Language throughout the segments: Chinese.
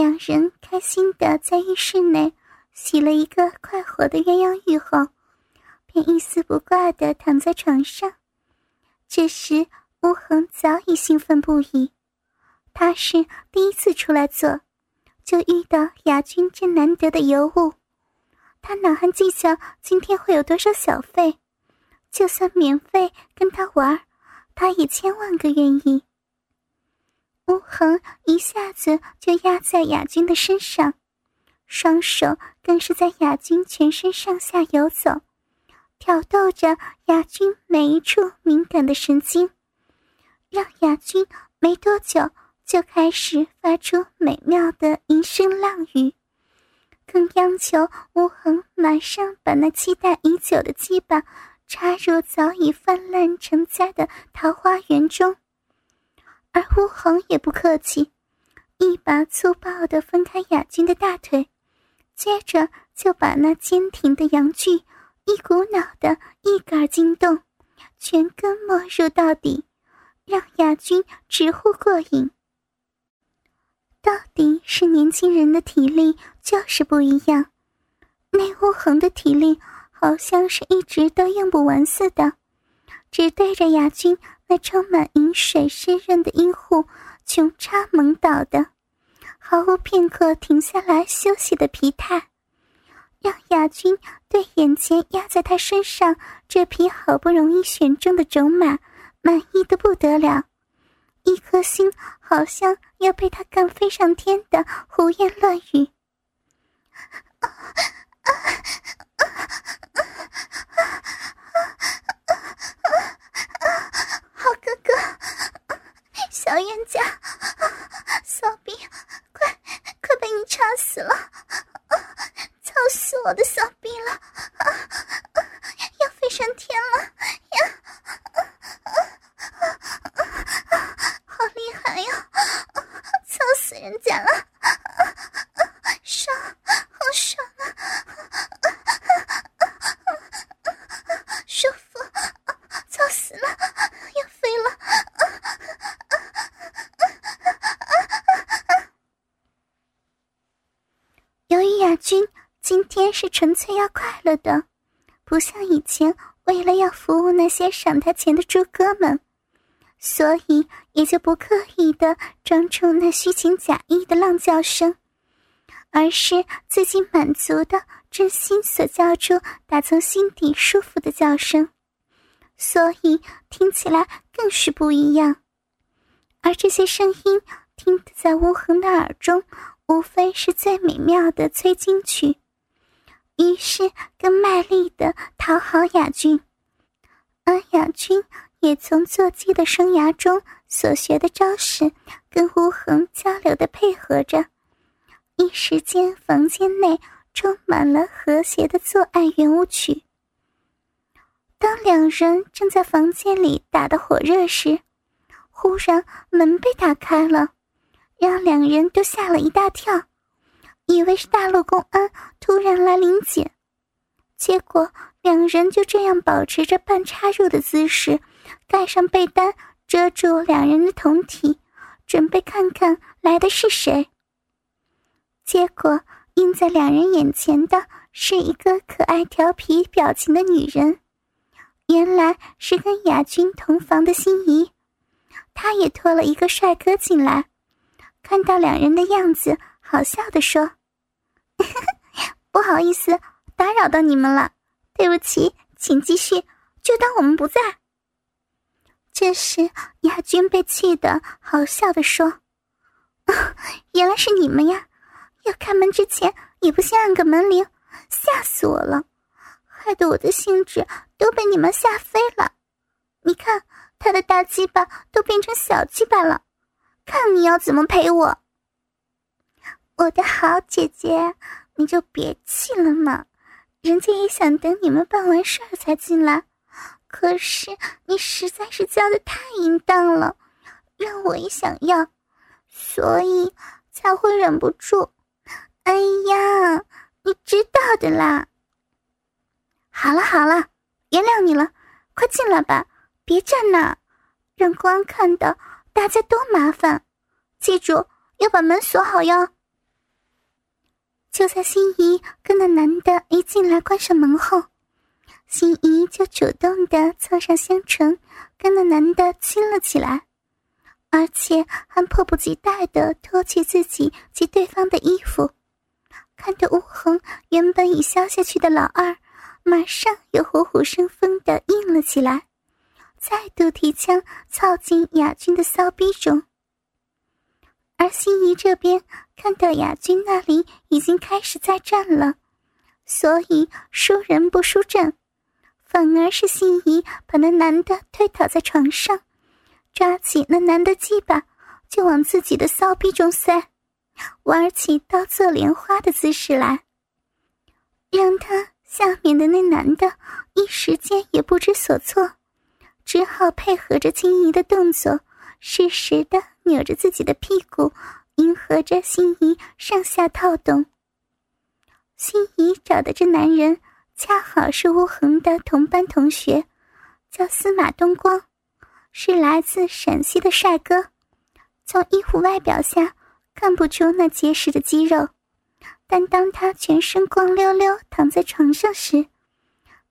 两人开心的在浴室内洗了一个快活的鸳鸯浴后，便一丝不挂的躺在床上。这时，吴恒早已兴奋不已，他是第一次出来做，就遇到雅君这难得的尤物，他哪还计较今天会有多少小费？就算免费跟他玩，他也千万个愿意。吴恒一下子就压在雅君的身上，双手更是在雅君全身上下游走，挑逗着雅君每一处敏感的神经，让雅君没多久就开始发出美妙的吟声浪语，更央求吴恒马上把那期待已久的鸡巴插入早已泛滥成灾的桃花源中。而乌恒也不客气，一把粗暴的分开雅君的大腿，接着就把那坚挺的阳具一股脑的一杆惊动，全根没入到底，让雅君直呼过瘾。到底是年轻人的体力就是不一样，那乌恒的体力好像是一直都用不完似的，只对着雅君。那充满饮水湿润的阴户，穷插猛倒的，毫无片刻停下来休息的疲态，让亚军对眼前压在他身上这匹好不容易选中的种马满意的不得了，一颗心好像要被他干飞上天的胡言乱语 冤家，小兵，快快被你插死了！操死我的小兵了！要飞上天了呀！好厉害呀！操死人家了！爽，好爽啊！舒服，操死了！要飞了！由于亚军今天是纯粹要快乐的，不像以前为了要服务那些赏他钱的猪哥们，所以也就不刻意的装出那虚情假意的浪叫声，而是自己满足的真心所叫出打从心底舒服的叫声，所以听起来更是不一样。而这些声音听得在无恒的耳中。无非是最美妙的催经曲，于是更卖力的讨好雅君，而雅君也从坐骑的生涯中所学的招式，跟吴恒交流的配合着，一时间房间内充满了和谐的做爱圆舞曲。当两人正在房间里打得火热时，忽然门被打开了。让两人都吓了一大跳，以为是大陆公安突然来临检，结果两人就这样保持着半插入的姿势，盖上被单遮住两人的胴体，准备看看来的是谁。结果映在两人眼前的是一个可爱调皮表情的女人，原来是跟雅君同房的心仪，她也拖了一个帅哥进来。看到两人的样子，好笑的说：“ 不好意思，打扰到你们了，对不起，请继续，就当我们不在。”这时，亚军被气得好笑的说：“ 原来是你们呀！要开门之前也不先按个门铃，吓死我了，害得我的兴致都被你们吓飞了。你看，他的大鸡巴都变成小鸡巴了。”看你要怎么陪我，我的好姐姐，你就别气了嘛。人家也想等你们办完事儿才进来，可是你实在是叫的太淫荡了，让我也想要，所以才会忍不住。哎呀，你知道的啦。好了好了，原谅你了，快进来吧，别站那，让公安看到。大家都麻烦，记住要把门锁好哟。就在心仪跟那男的一进来关上门后，心仪就主动的凑上香唇，跟那男的亲了起来，而且还迫不及待的脱去自己及对方的衣服，看着吴恒原本已消下去的老二，马上又虎虎生风的硬了起来，再度提枪操进雅君的骚逼中。而心仪这边看到雅君那里已经开始再战了，所以输人不输阵，反而是心仪把那男的推倒在床上，抓起那男的鸡巴就往自己的骚逼中塞，玩起刀做莲花的姿势来，让他下面的那男的一时间也不知所措，只好配合着心仪的动作，适时的。扭着自己的屁股，迎合着心仪上下套动。心仪找的这男人，恰好是吴恒的同班同学，叫司马东光，是来自陕西的帅哥。从衣服外表下看不出那结实的肌肉，但当他全身光溜溜躺在床上时，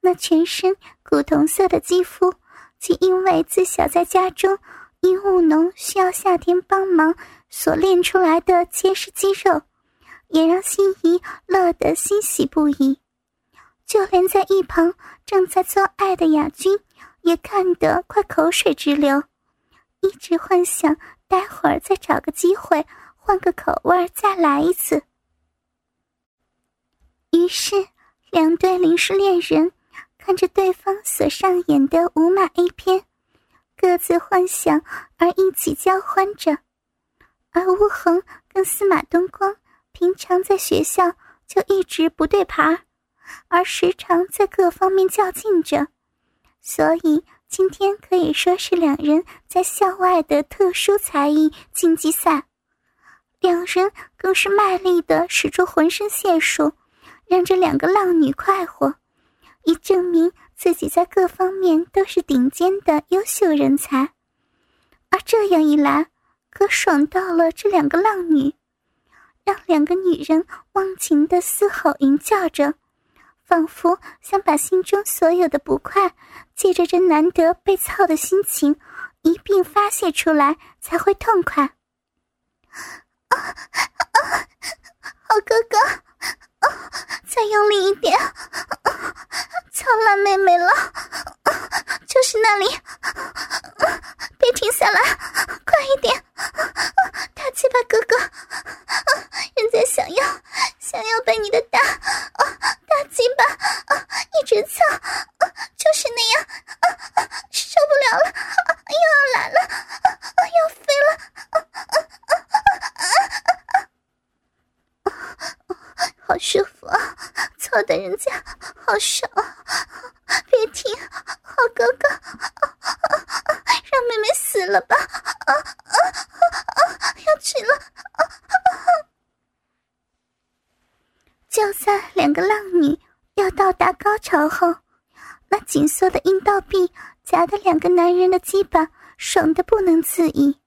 那全身古铜色的肌肤，既因为自小在家中。因务农需要夏天帮忙所练出来的结实肌肉，也让心仪乐得欣喜不已。就连在一旁正在做爱的雅君，也看得快口水直流，一直幻想待会儿再找个机会换个口味再来一次。于是，两对临时恋人看着对方所上演的无码 A 片。各自幻想而一起交欢着，而吴恒跟司马东光平常在学校就一直不对盘，而时常在各方面较劲着，所以今天可以说是两人在校外的特殊才艺竞技赛，两人更是卖力的使出浑身解数，让这两个浪女快活，以证明。自己在各方面都是顶尖的优秀人才，而这样一来，可爽到了这两个浪女，让两个女人忘情的嘶吼吟叫着，仿佛想把心中所有的不快，借着这难得被操的心情一并发泄出来，才会痛快。啊 啊！好哥哥，啊，再用力一点！妹妹了，就是那里，别停下来，快一点，大鸡巴哥哥，人家想要，想要被你的大，大鸡巴一直操，就是那样，受不了了，又要来了，要飞了，好舒服啊，操的人家好爽。了吧，啊啊啊！要去了，啊啊！就在两个浪女要到达高潮后，那紧缩的阴道壁夹的两个男人的鸡巴爽的不能自已，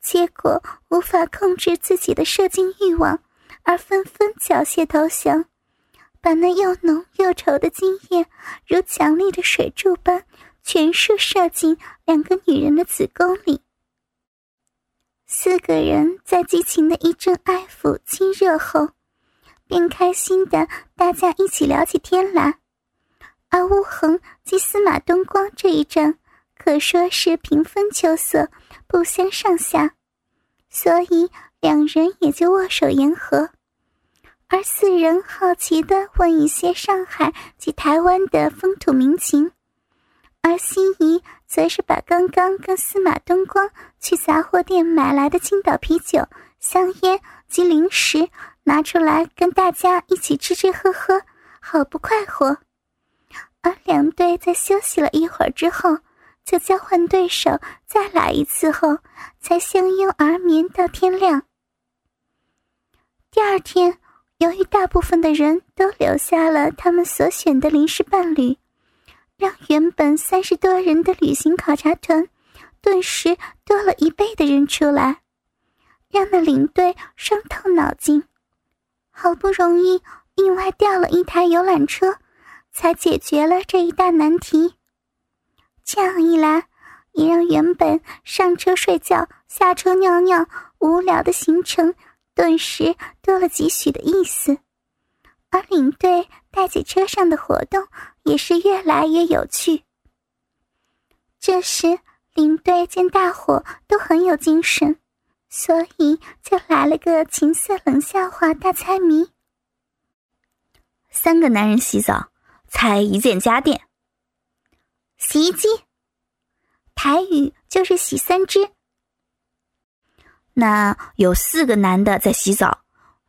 结果无法控制自己的射精欲望，而纷纷缴械投降，把那又浓又稠的精液如强力的水柱般。全数射进两个女人的子宫里。四个人在激情的一阵爱抚亲热后，便开心的大家一起聊起天来。而乌恒及司马东光这一战可说是平分秋色，不相上下，所以两人也就握手言和。而四人好奇的问一些上海及台湾的风土民情。而心仪则是把刚刚跟司马东光去杂货店买来的青岛啤酒、香烟及零食拿出来跟大家一起吃吃喝喝，好不快活。而两队在休息了一会儿之后，就交换对手再来一次后，才相拥而眠到天亮。第二天，由于大部分的人都留下了他们所选的临时伴侣。让原本三十多人的旅行考察团，顿时多了一倍的人出来，让那领队伤透脑筋。好不容易另外调了一台游览车，才解决了这一大难题。这样一来，也让原本上车睡觉、下车尿尿无聊的行程，顿时多了几许的意思。而领队带起车上的活动，也是越来越有趣。这时，领队见大伙都很有精神。所以就来了个情色冷笑话大猜谜。三个男人洗澡，猜一件家电。洗衣机，台语就是洗三只。那有四个男的在洗澡，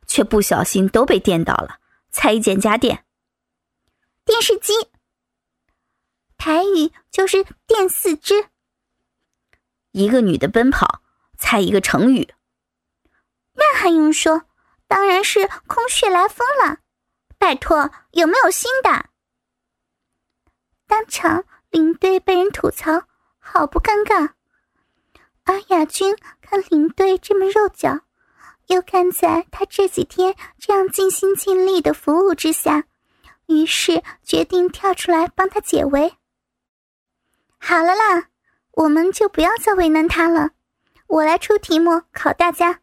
却不小心都被电到了，猜一件家电。电视机，台语就是电四只。一个女的奔跑。猜一个成语，那还用说？当然是空穴来风了。拜托，有没有新的？当场领队被人吐槽，好不尴尬。而亚军看领队这么肉脚，又看在他这几天这样尽心尽力的服务之下，于是决定跳出来帮他解围。好了啦，我们就不要再为难他了。我来出题目考大家，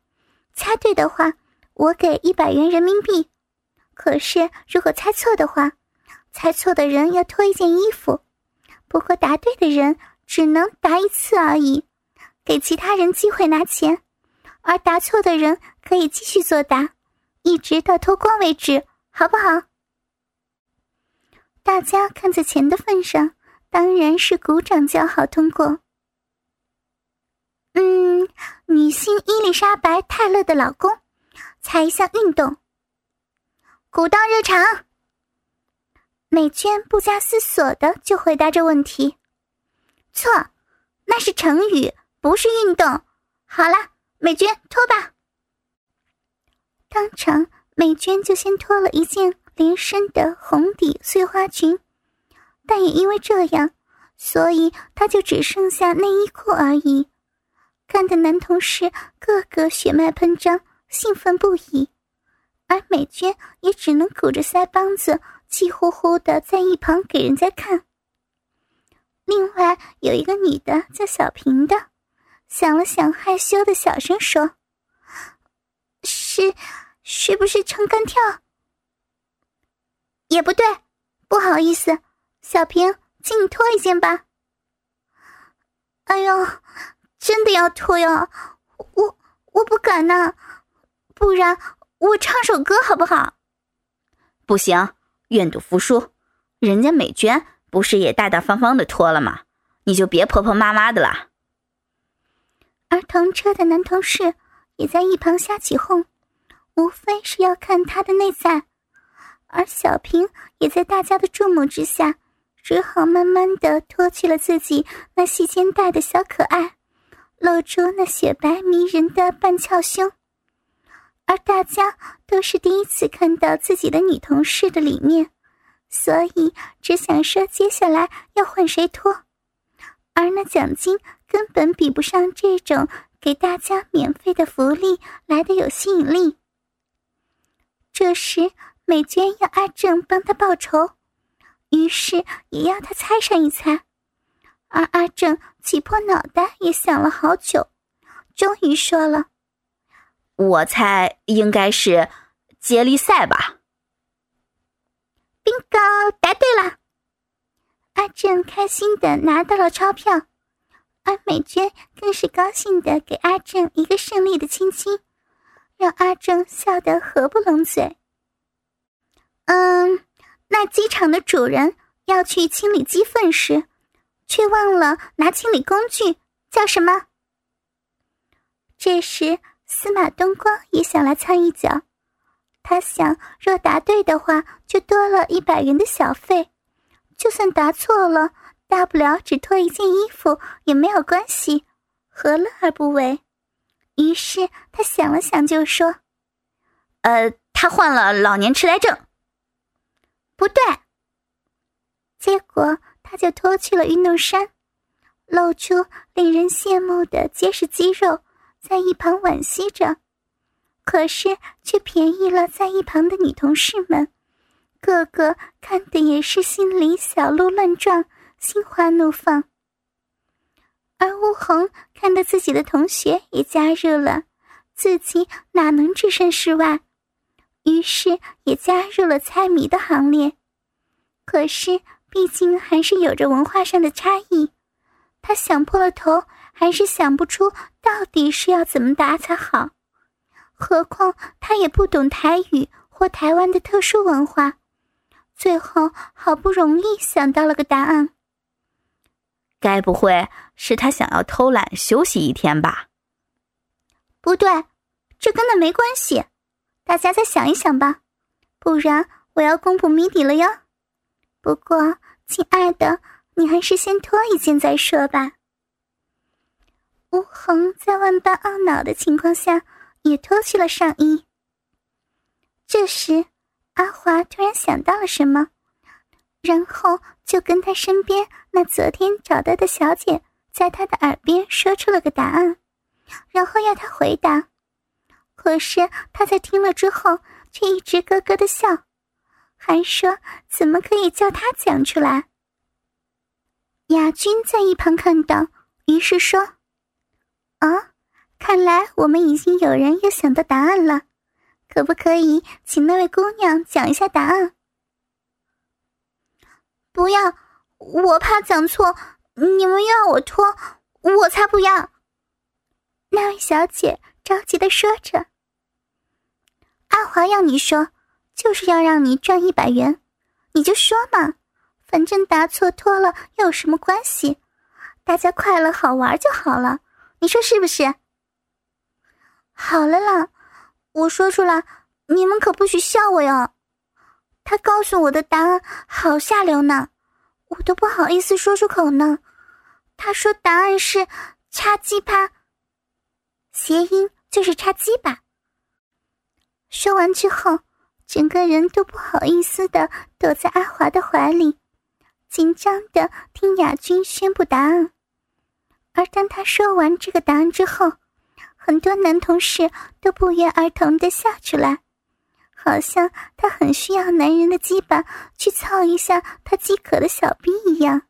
猜对的话，我给一百元人民币。可是如果猜错的话，猜错的人要脱一件衣服。不过答对的人只能答一次而已，给其他人机会拿钱，而答错的人可以继续作答，一直到脱光为止，好不好？大家看在钱的份上，当然是鼓掌叫好通过。嗯，女星伊丽莎白·泰勒的老公，猜一下运动。古道热肠。美娟不加思索的就回答这问题。错，那是成语，不是运动。好了，美娟脱吧。当场，美娟就先脱了一件连身的红底碎花裙，但也因为这样，所以她就只剩下内衣裤而已。看的男同事个个血脉喷张，兴奋不已，而美娟也只能鼓着腮帮子，气呼呼的在一旁给人家看。另外有一个女的叫小平的，想了想，害羞的小声说：“是，是不是撑杆跳？也不对，不好意思，小平，请你脱一件吧。”哎呦！真的要脱呀，我我不敢呐，不然我唱首歌好不好？不行，愿赌服输，人家美娟不是也大大方方的脱了吗？你就别婆婆妈妈的了。而同车的男同事也在一旁瞎起哄，无非是要看他的内在，而小平也在大家的注目之下，只好慢慢的脱去了自己那细肩带的小可爱。露出那雪白迷人的半翘胸，而大家都是第一次看到自己的女同事的里面，所以只想说接下来要换谁脱，而那奖金根本比不上这种给大家免费的福利来的有吸引力。这时，美娟要阿正帮她报仇，于是也要他猜上一猜。而阿正挤破脑袋也想了好久，终于说了：“我猜应该是接力赛吧。”bingo，答对了。阿正开心的拿到了钞票，而美娟更是高兴的给阿正一个胜利的亲亲，让阿正笑得合不拢嘴。嗯，那机场的主人要去清理鸡粪时。却忘了拿清理工具，叫什么？这时，司马东光也想来参一脚。他想，若答对的话，就多了一百元的小费；就算答错了，大不了只脱一件衣服也没有关系，何乐而不为？于是他想了想，就说：“呃，他患了老年痴呆症。”不对。结果。他就脱去了运动衫，露出令人羡慕的结实肌肉，在一旁惋惜着。可是却便宜了在一旁的女同事们，个个看的也是心里小鹿乱撞，心花怒放。而吴恒看到自己的同学也加入了，自己哪能置身事外？于是也加入了猜谜的行列。可是毕竟还是有着文化上的差异，他想破了头，还是想不出到底是要怎么答才好。何况他也不懂台语或台湾的特殊文化，最后好不容易想到了个答案。该不会是他想要偷懒休息一天吧？不对，这跟那没关系。大家再想一想吧，不然我要公布谜底了哟。不过，亲爱的，你还是先脱一件再说吧。吴恒在万般懊恼的情况下。也脱去了上衣。这时，阿华突然想到了什么，然后就跟他身边那昨天找到的小姐在他的耳边说出了个答案，然后要他回答。可是他在听了之后，却一直咯咯的笑，还说怎么可以叫他讲出来。亚军在一旁看到，于是说：“啊。”看来我们已经有人又想到答案了，可不可以请那位姑娘讲一下答案？不要，我怕讲错，你们要我脱，我才不要。那位小姐着急的说着：“阿华要你说，就是要让你赚一百元，你就说嘛，反正答错脱了又有什么关系？大家快乐好玩就好了，你说是不是？”好了啦，我说出来，你们可不许笑我哟。他告诉我的答案好下流呢，我都不好意思说出口呢。他说答案是“插鸡巴”，谐音就是“插鸡巴”。说完之后，整个人都不好意思的躲在阿华的怀里，紧张的听亚军宣布答案。而当他说完这个答案之后，很多男同事都不约而同的笑出来，好像他很需要男人的鸡巴去操一下他饥渴的小逼一样。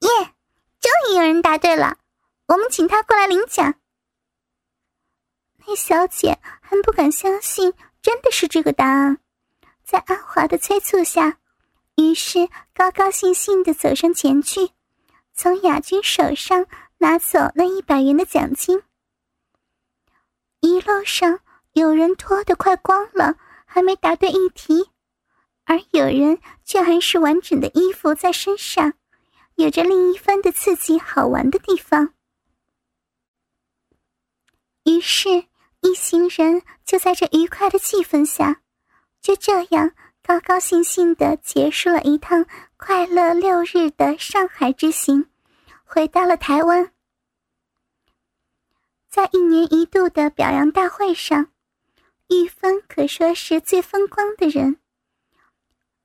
耶，终于有人答对了，我们请他过来领奖。那小姐还不敢相信真的是这个答案，在阿华的催促下，于是高高兴兴的走上前去，从亚军手上拿走那一百元的奖金。一路上，有人脱得快光了，还没答对一题；而有人却还是完整的衣服在身上，有着另一番的刺激好玩的地方。于是，一行人就在这愉快的气氛下，就这样高高兴兴的结束了一趟快乐六日的上海之行，回到了台湾。在一年一度的表扬大会上，玉芬可说是最风光的人，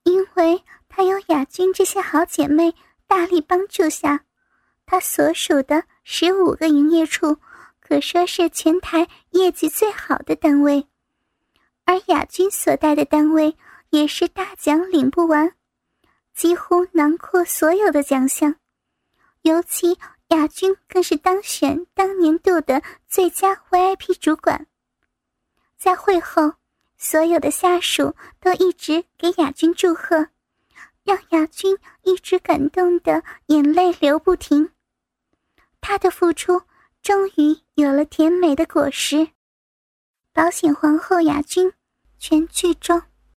因为她有雅君这些好姐妹大力帮助下，他所属的十五个营业处可说是全台业绩最好的单位，而亚军所在的单位也是大奖领不完，几乎囊括所有的奖项，尤其。亚军更是当选当年度的最佳 VIP 主管。在会后，所有的下属都一直给亚军祝贺，让雅君一直感动的眼泪流不停。她的付出终于有了甜美的果实。保险皇后雅君，全剧终。